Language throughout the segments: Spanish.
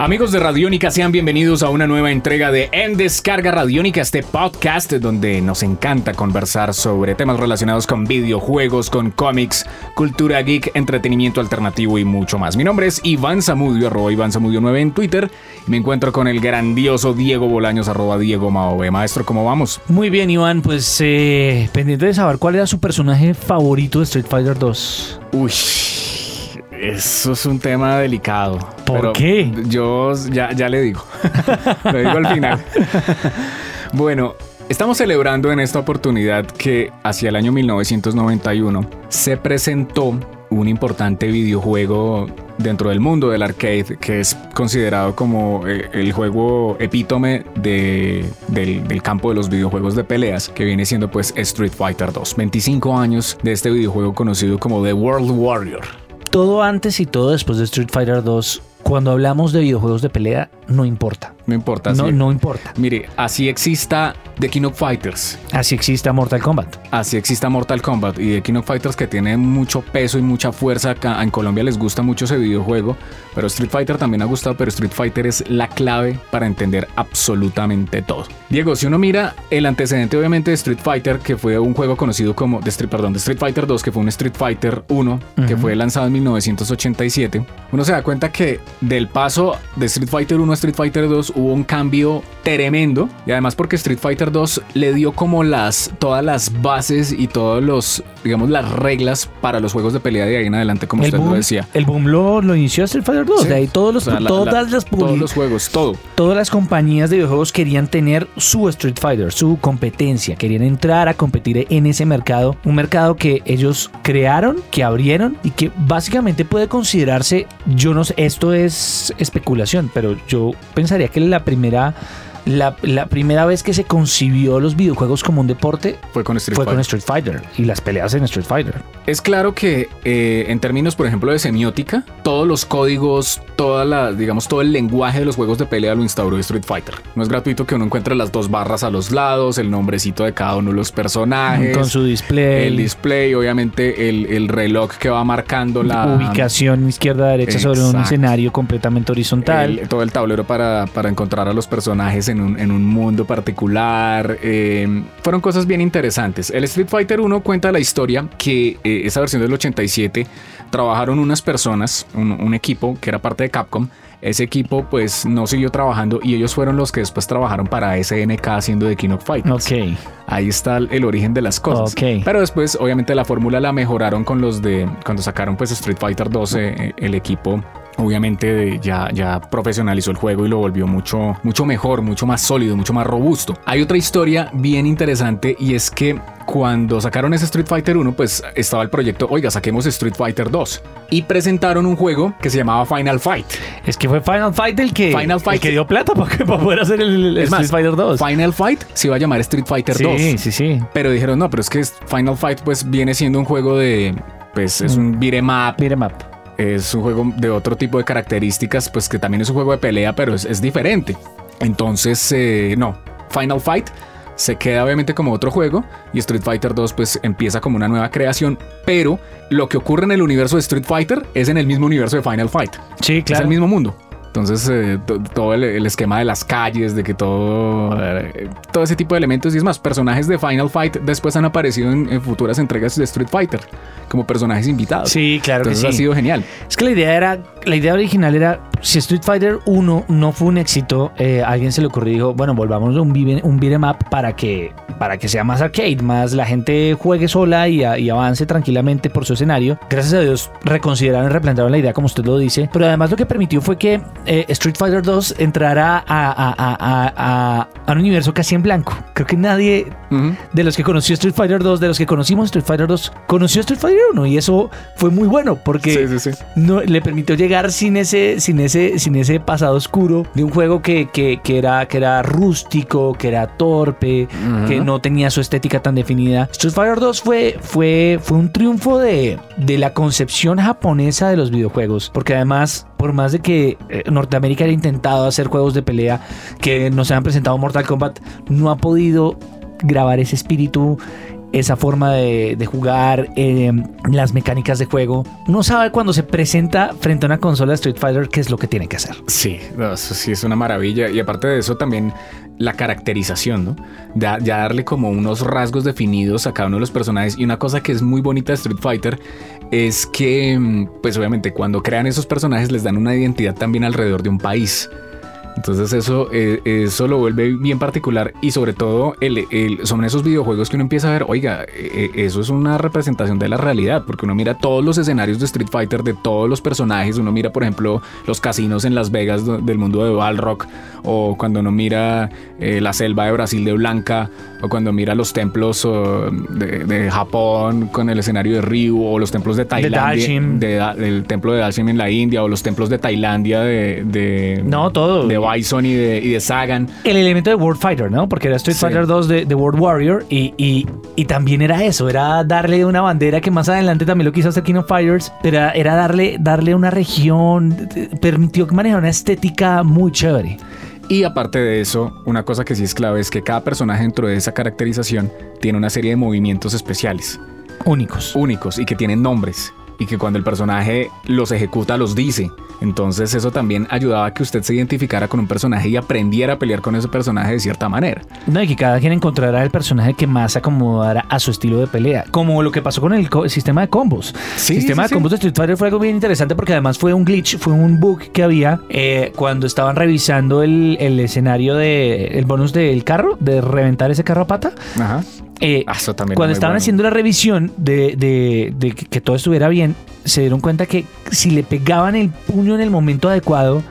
Amigos de Radiónica, sean bienvenidos a una nueva entrega de En Descarga Radiónica, este podcast donde nos encanta conversar sobre temas relacionados con videojuegos, con cómics, cultura geek, entretenimiento alternativo y mucho más. Mi nombre es Iván Zamudio, arroba Iván Zamudio 9 en Twitter. Me encuentro con el grandioso Diego Bolaños, arroba Diego Maove. Maestro, ¿cómo vamos? Muy bien, Iván, pues eh, pendiente de saber cuál era su personaje favorito de Street Fighter 2. Uy. Eso es un tema delicado. ¿Por qué? Yo ya, ya le digo. Lo digo al final. bueno, estamos celebrando en esta oportunidad que hacia el año 1991 se presentó un importante videojuego dentro del mundo del arcade que es considerado como eh, el juego epítome de, del, del, campo de los videojuegos de peleas que viene siendo pues Street Fighter 2. 25 años de este videojuego conocido como The World Warrior todo antes y todo después de Street Fighter 2, cuando hablamos de videojuegos de pelea, no importa. No importa. No, no importa. Mire, así exista The King of Fighters. Así exista Mortal Kombat. Así exista Mortal Kombat y The King of Fighters que tiene mucho peso y mucha fuerza. Acá en Colombia les gusta mucho ese videojuego, pero Street Fighter también ha gustado, pero Street Fighter es la clave para entender absolutamente todo. Diego, si uno mira el antecedente obviamente de Street Fighter, que fue un juego conocido como, de Street, perdón, de Street Fighter 2, que fue un Street Fighter 1, uh -huh. que fue lanzado en 1987, uno se da cuenta que del paso de Street Fighter 1 a Street Fighter 2 hubo un cambio tremendo y además porque Street Fighter 2 le dio como las todas las bases y todos los digamos las reglas para los juegos de pelea de ahí en adelante como el usted boom, lo decía. El boom lo, lo inició Street Fighter 2, sí. de ahí todos los o sea, la, todas la, las todos los juegos, todo. Todas las compañías de videojuegos querían tener su Street Fighter, su competencia, querían entrar a competir en ese mercado, un mercado que ellos crearon, que abrieron y que básicamente puede considerarse, yo no sé, esto es especulación, pero yo pensaría que la primera la, la, primera vez que se concibió los videojuegos como un deporte fue con Street, fue Fighter. Con Street Fighter y las peleas en Street Fighter. Es claro que eh, en términos, por ejemplo, de semiótica, todos los códigos, toda la, digamos, todo el lenguaje de los juegos de pelea lo instauró Street Fighter. No es gratuito que uno encuentre las dos barras a los lados, el nombrecito de cada uno de los personajes. Con su display. El display, obviamente el, el reloj que va marcando la ubicación izquierda-derecha sobre un escenario completamente horizontal. El, todo el tablero para, para encontrar a los personajes en un, en un mundo particular. Eh, fueron cosas bien interesantes. El Street Fighter 1 cuenta la historia que eh, esa versión del 87 trabajaron unas personas, un, un, equipo que era parte de Capcom. Ese equipo pues no siguió trabajando y ellos fueron los que después trabajaron para SNK haciendo The King of Fighters. Ahí está el origen de las cosas. Okay. Pero después obviamente la fórmula la mejoraron con los de cuando sacaron pues Street Fighter 12 eh, el equipo obviamente ya, ya profesionalizó el juego y lo volvió mucho, mucho mejor, mucho más sólido, mucho más robusto. Hay otra historia bien interesante y es que cuando sacaron ese Street Fighter 1, pues estaba el proyecto, oiga, saquemos Street Fighter 2 y presentaron un juego que se llamaba Final Fight. Es que fue Final Fight el que, Final Fight el que dio plata para, para poder hacer el, el Street más, Fighter 2. Final Fight se iba a llamar Street Fighter sí, 2. Sí, sí, sí. Pero dijeron, no, pero es que Final Fight pues viene siendo un juego de, pues es un beat'em up. Beat'em up es un juego de otro tipo de características, pues que también es un juego de pelea, pero es, es diferente. Entonces, eh, no, Final Fight se queda obviamente como otro juego y Street Fighter 2 pues empieza como una nueva creación, pero lo que ocurre en el universo de Street Fighter es en el mismo universo de Final Fight. Sí, claro. Es el mismo mundo. Entonces, eh, todo el, el, esquema de las calles, de que todo, eh, todo ese tipo de elementos, y es más, personajes de Final Fight después han aparecido en, en futuras entregas de Street Fighter como personajes invitados. Sí, claro Entonces que sí. ha sido genial. Es que la idea era, la idea original era, si Street Fighter 1 no fue un éxito, eh, alguien se le ocurrió y dijo, bueno, volvamos a un, un beat'em up para que, para que sea más arcade, más la gente juegue sola y, avance tranquilamente por su escenario. Gracias a Dios reconsideraron y replantearon la idea como usted lo dice, pero además lo que permitió fue que eh, Street Fighter 2 entrara a, a, a, un universo casi en blanco. Creo que nadie De los que conoció Street Fighter 2, de los que conocimos Street Fighter 2, conoció Street Fighter 1 y eso fue muy bueno porque Sí, sí, sí. no le permitió llegar sin ese sin ese sin ese pasado oscuro de un juego que, que, que era que era rústico, que era torpe, que no tenía su estética tan definida. Street Fighter 2 fue fue fue un triunfo de de la concepción japonesa de los videojuegos, porque además por más de que eh, Norteamérica haya intentado hacer juegos de pelea que nos han presentado Mortal Kombat, no ha podido grabar ese espíritu, esa forma de, jugar, eh, las mecánicas de juego. Uno sabe cuando se presenta frente a una consola de Street Fighter qué es lo que tiene que hacer. Sí, sí es una maravilla. Y aparte de eso, también la caracterización, ¿no? Ya, ya darle como unos rasgos definidos a cada uno de los personajes. Y una cosa que es muy bonita de Street Fighter es que, mm, pues obviamente, cuando crean esos personajes les dan una identidad también alrededor de un país. Entonces eso, eh, eso lo vuelve bien particular y sobre todo el, el- son esos videojuegos que uno empieza a ver, oiga, eh, eso es una representación de la realidad, porque uno mira todos los escenarios de Street Fighter, de todos los personajes, uno mira por ejemplo los casinos en Las Vegas del mundo de Balrog, o cuando uno mira eh, la selva de Brasil de Blanca, o cuando mira los templos oh, de, de Japón con el escenario de Ryu, o los templos de Tailandia, de Da- del templo de Dalshim en la India, o los templos de Tailandia de... de No, todo. Bison y de, y de Sagan. El elemento de World Fighter, ¿no? Porque era Street Sí. Fighter 2 de, de World Warrior y, y, y también era eso, era darle una bandera que más adelante también lo quiso hacer King of Fighters, pero era, era darle, darle una región, permitió manejar una estética muy chévere. Y aparte de eso, una cosa que sí es clave es que cada personaje dentro de esa caracterización tiene una serie de movimientos especiales, Únicos. únicos y que tienen nombres. Y que cuando el personaje los ejecuta los dice. Entonces eso también ayudaba a que usted se identificara con un personaje y aprendiera a pelear con ese personaje de cierta manera. No, y que cada quien encontrara el personaje que más se acomodara a su estilo de pelea. Como lo que pasó con el sistema de combos. Sí, el sistema sí, de sí. combos de Street Fighter fue algo bien interesante porque además fue un glitch, fue un bug que había eh, cuando estaban revisando el, el escenario de el bonus del carro, de reventar ese carro a pata. Ajá. Eh, Ah, eso también cuando es estaban bueno. haciendo la revisión de, de- de que, que todo estuviera bien, se dieron cuenta que si le pegaban el puño en el momento adecuado,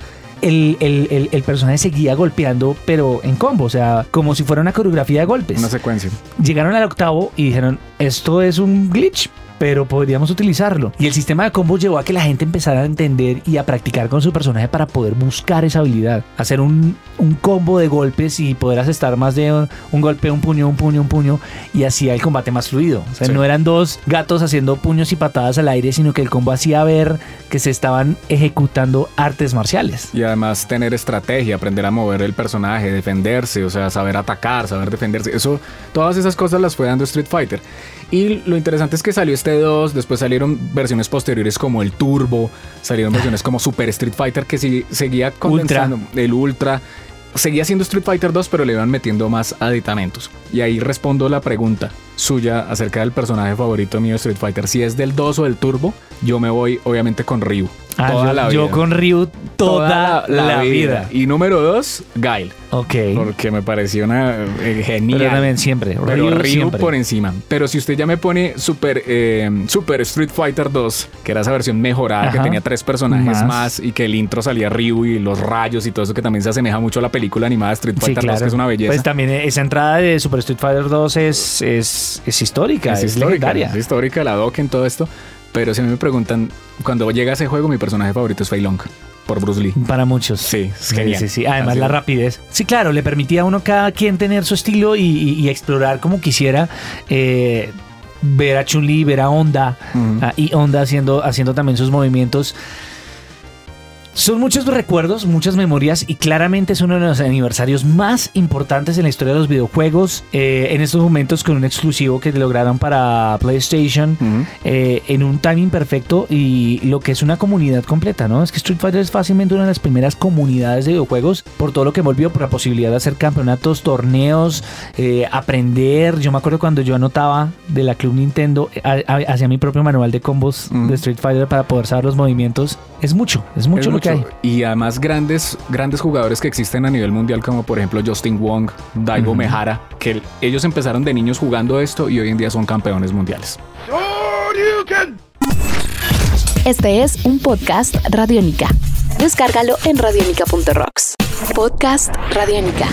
el, el- el- el personaje seguía golpeando, pero en combo, o sea, como si fuera una coreografía de golpes. Una secuencia. Llegaron al octavo y dijeron, esto es un glitch. Pero podríamos utilizarlo. Y el sistema de combos llevó a que la gente empezara a entender y a practicar con su personaje para poder buscar esa habilidad. Hacer un, un combo de golpes y poder asestar más de un, un golpe, un puño, un puño, un puño. Y hacía el combate más fluido. O sea, Sí. no eran dos gatos haciendo puños y patadas al aire, sino que el combo hacía ver que se estaban ejecutando artes marciales. Y además tener estrategia, aprender a mover el personaje, defenderse, o sea, saber atacar, saber defenderse. Eso, todas esas cosas las fue dando Street Fighter. Y lo interesante es que salió este 2, después salieron versiones posteriores como el Turbo, salieron versiones como Super Street Fighter que sí- seguía condensando el Ultra. Seguía siendo Street Fighter 2, pero le iban metiendo más aditamentos. Y ahí respondo la pregunta suya acerca del personaje favorito mío de Street Fighter. Si es del 2 o del Turbo, yo me voy obviamente con Ryu. Ah, toda yo, la yo vida. con Ryu toda, la, vida. Y número dos, Guile. Ok. Porque me pareció una eh, genial. Pero también siempre. Pero Ryu Ryu siempre. por encima. Pero si usted ya me pone Super, eh, Super Street Fighter 2, que era esa versión mejorada, que tenía tres personajes Más. más. y que el intro salía Ryu y los rayos y todo eso que también se asemeja mucho a la película animada de Street Sí, Fighter 2, claro. que es una belleza. Pues también esa entrada de Super Street Fighter 2 es, es, es histórica, es, es histórica, legendaria. es histórica, la doc en todo esto. Pero si a mí me preguntan, cuando llega ese juego, mi personaje favorito es Fei Long, por Bruce Lee. Para muchos. Sí, es genial. sí, sí. Además, Así la rapidez. Sí, claro, le permitía a uno cada quien tener su estilo y, y- y explorar como quisiera. eh, ver a Chun-Li, ver a Honda y Honda haciendo, haciendo también sus movimientos. Son muchos recuerdos, muchas memorias y claramente es uno de los aniversarios más importantes en la historia de los videojuegos. eh, en estos momentos con un exclusivo que lograron para PlayStation eh, en un timing perfecto y lo que es una comunidad completa, ¿no? Es que Street Fighter es fácilmente una de las primeras comunidades de videojuegos por todo lo que envolvió, por la posibilidad de hacer campeonatos, torneos, eh, aprender. Yo me acuerdo cuando yo anotaba de la Club Nintendo, eh, hacía mi propio manual de combos de Street Fighter para poder saber los movimientos. Es mucho, es mucho Es Y además grandes, grandes jugadores que existen a nivel mundial, como por ejemplo Justin Wong, Daigo Ujú. Mehara, que ellos empezaron de niños jugando esto y hoy en día son campeones mundiales. Este es un podcast Radiónica. Descárgalo en radiónica.rocks. Podcast Radiónica.